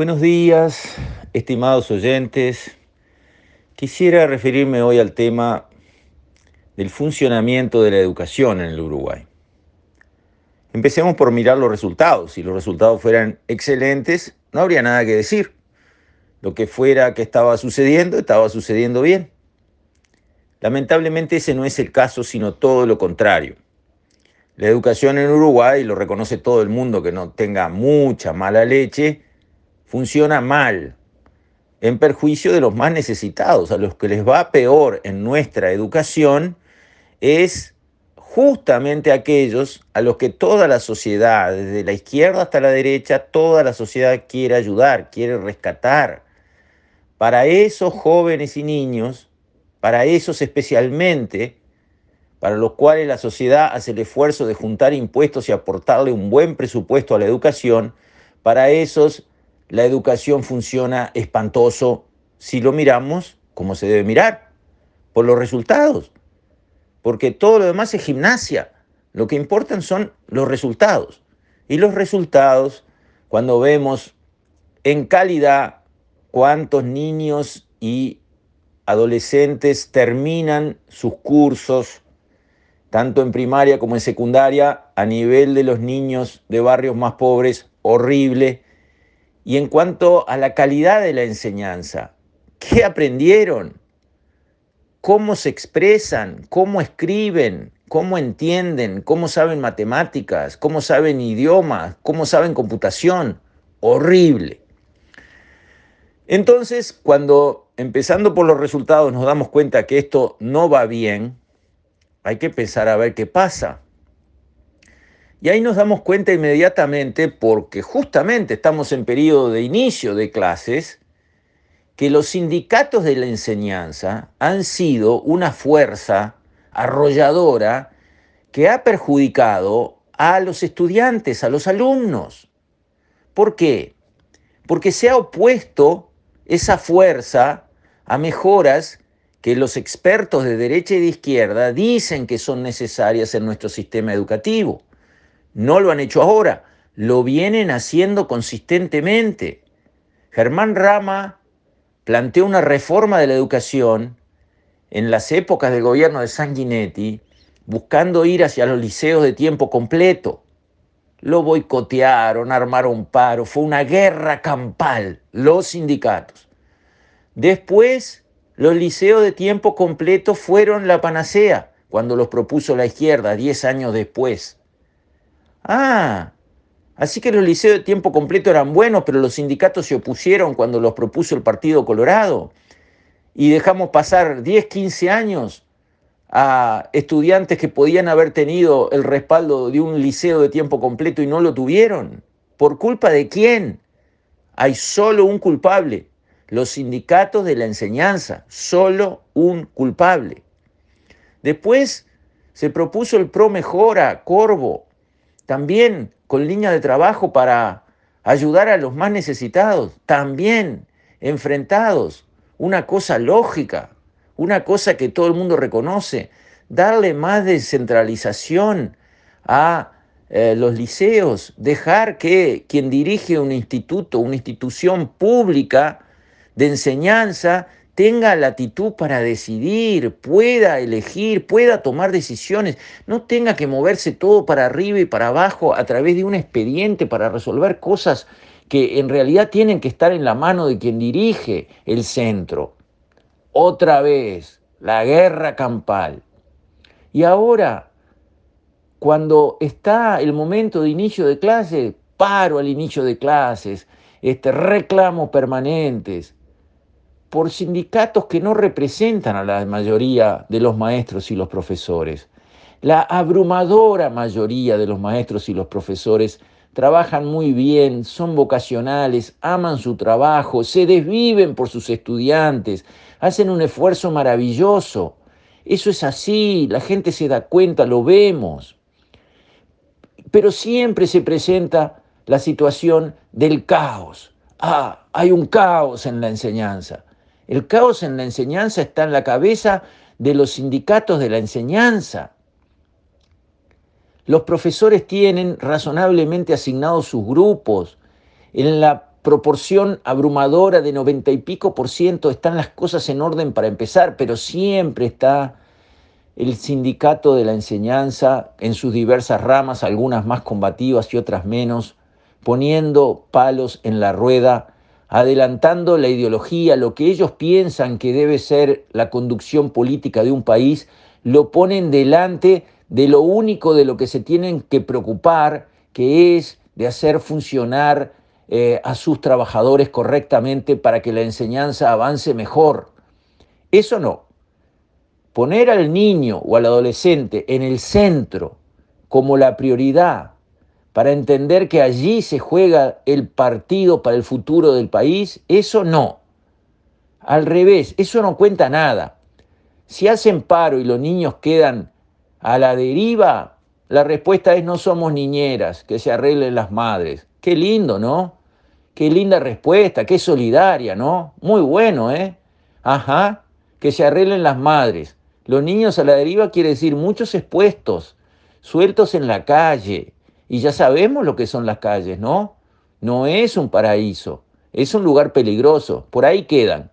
Buenos días, estimados oyentes. Quisiera referirme hoy al tema del funcionamiento de la educación en el Uruguay. Empecemos por mirar los resultados. Si los resultados fueran excelentes, no habría nada que decir. Lo que fuera que estaba sucediendo, estaba sucediendo bien. Lamentablemente ese no es el caso, sino todo lo contrario. La educación en Uruguay, lo reconoce todo el mundo que no tenga mucha mala leche, funciona mal, en perjuicio de los más necesitados, a los que les va peor en nuestra educación, es justamente aquellos a los que toda la sociedad, desde la izquierda hasta la derecha, toda la sociedad quiere ayudar, quiere rescatar. Para esos jóvenes y niños, para esos especialmente, para los cuales la sociedad hace el esfuerzo de juntar impuestos y aportarle un buen presupuesto a la educación, para esos la educación funciona espantoso si lo miramos como se debe mirar, por los resultados. Porque todo lo demás es gimnasia. Lo que importan son los resultados. Y los resultados, cuando vemos en calidad cuántos niños y adolescentes terminan sus cursos, tanto en primaria como en secundaria, a nivel de los niños de barrios más pobres, horrible y en cuanto a la calidad de la enseñanza, ¿qué aprendieron? ¿Cómo se expresan? ¿Cómo escriben? ¿Cómo entienden? ¿Cómo saben matemáticas? ¿Cómo saben idiomas? ¿Cómo saben computación? Horrible. Entonces, cuando empezando por los resultados nos damos cuenta que esto no va bien, hay que pensar a ver qué pasa. Y ahí nos damos cuenta inmediatamente, porque justamente estamos en periodo de inicio de clases, que los sindicatos de la enseñanza han sido una fuerza arrolladora que ha perjudicado a los estudiantes, a los alumnos. ¿Por qué? Porque se ha opuesto esa fuerza a mejoras que los expertos de derecha y de izquierda dicen que son necesarias en nuestro sistema educativo. No lo han hecho ahora, lo vienen haciendo consistentemente. Germán Rama planteó una reforma de la educación en las épocas del gobierno de Sanguinetti, buscando ir hacia los liceos de tiempo completo. Lo boicotearon, armaron paro, fue una guerra campal, los sindicatos. Después, los liceos de tiempo completo fueron la panacea, cuando los propuso la izquierda, diez años después. Ah, así que los liceos de tiempo completo eran buenos, pero los sindicatos se opusieron cuando los propuso el Partido Colorado. Y dejamos pasar 10, 15 años a estudiantes que podían haber tenido el respaldo de un liceo de tiempo completo y no lo tuvieron. ¿Por culpa de quién? Hay solo un culpable, los sindicatos de la enseñanza, solo un culpable. Después se propuso el Pro Mejora, Corvo, también con línea de trabajo para ayudar a los más necesitados, también enfrentados, una cosa lógica, una cosa que todo el mundo reconoce, darle más descentralización a eh, los liceos, dejar que quien dirige un instituto, una institución pública de enseñanza, tenga latitud para decidir, pueda elegir, pueda tomar decisiones, no tenga que moverse todo para arriba y para abajo a través de un expediente para resolver cosas que en realidad tienen que estar en la mano de quien dirige el centro. Otra vez, la guerra campal. Y ahora, cuando está el momento de inicio de clases, paro al inicio de clases, este, reclamos permanentes, por sindicatos que no representan a la mayoría de los maestros y los profesores. La abrumadora mayoría de los maestros y los profesores trabajan muy bien, son vocacionales, aman su trabajo, se desviven por sus estudiantes, hacen un esfuerzo maravilloso. Eso es así, la gente se da cuenta, lo vemos. Pero siempre se presenta la situación del caos. Ah, hay un caos en la enseñanza. El caos en la enseñanza está en la cabeza de los sindicatos de la enseñanza. Los profesores tienen razonablemente asignados sus grupos. En la proporción abrumadora de noventa y pico por ciento están las cosas en orden para empezar, pero siempre está el sindicato de la enseñanza en sus diversas ramas, algunas más combativas y otras menos, poniendo palos en la rueda, adelantando la ideología, lo que ellos piensan que debe ser la conducción política de un país, lo ponen delante de lo único de lo que se tienen que preocupar, que es de hacer funcionar eh, a sus trabajadores correctamente para que la enseñanza avance mejor. Eso no. Poner al niño o al adolescente en el centro como la prioridad para entender que allí se juega el partido para el futuro del país, eso no. Al revés, eso no cuenta nada. Si hacen paro y los niños quedan a la deriva, la respuesta es no somos niñeras, que se arreglen las madres. Qué lindo, ¿no? Qué linda respuesta, qué solidaria, ¿no? Muy bueno, ¿eh? Ajá, que se arreglen las madres. Los niños a la deriva quiere decir muchos expuestos, sueltos en la calle. Y ya sabemos lo que son las calles, ¿no? No es un paraíso, es un lugar peligroso. Por ahí quedan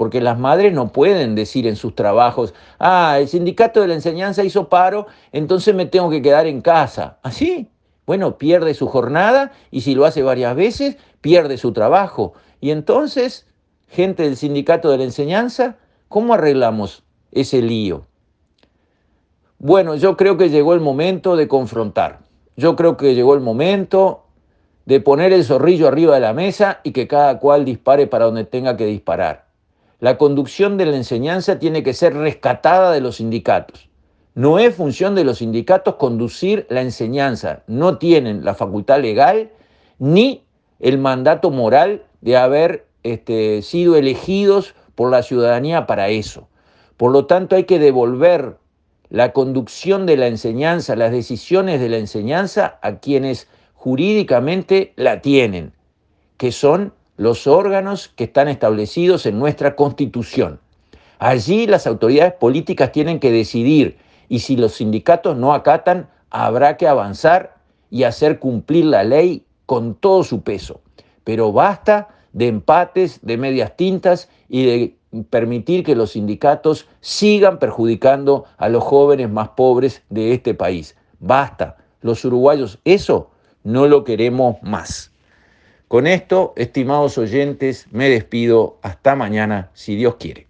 porque las madres no pueden decir en sus trabajos, ah, el sindicato de la enseñanza hizo paro, entonces me tengo que quedar en casa. ¿Así? Bueno, pierde su jornada y si lo hace varias veces, pierde su trabajo. Y entonces, gente del sindicato de la enseñanza, ¿cómo arreglamos ese lío? Bueno, yo creo que llegó el momento de confrontar. Yo creo que llegó el momento de poner el zorrillo arriba de la mesa y que cada cual dispare para donde tenga que disparar. La conducción de la enseñanza tiene que ser rescatada de los sindicatos. No es función de los sindicatos conducir la enseñanza. No tienen la facultad legal ni el mandato moral de haber este, sido elegidos por la ciudadanía para eso. Por lo tanto, hay que devolver la conducción de la enseñanza, las decisiones de la enseñanza a quienes jurídicamente la tienen, que son los órganos que están establecidos en nuestra Constitución. Allí las autoridades políticas tienen que decidir y si los sindicatos no acatan, habrá que avanzar y hacer cumplir la ley con todo su peso. Pero basta de empates, de medias tintas y de permitir que los sindicatos sigan perjudicando a los jóvenes más pobres de este país. Basta, los uruguayos, eso no lo queremos más. Con esto, estimados oyentes, me despido. Hasta mañana, si Dios quiere.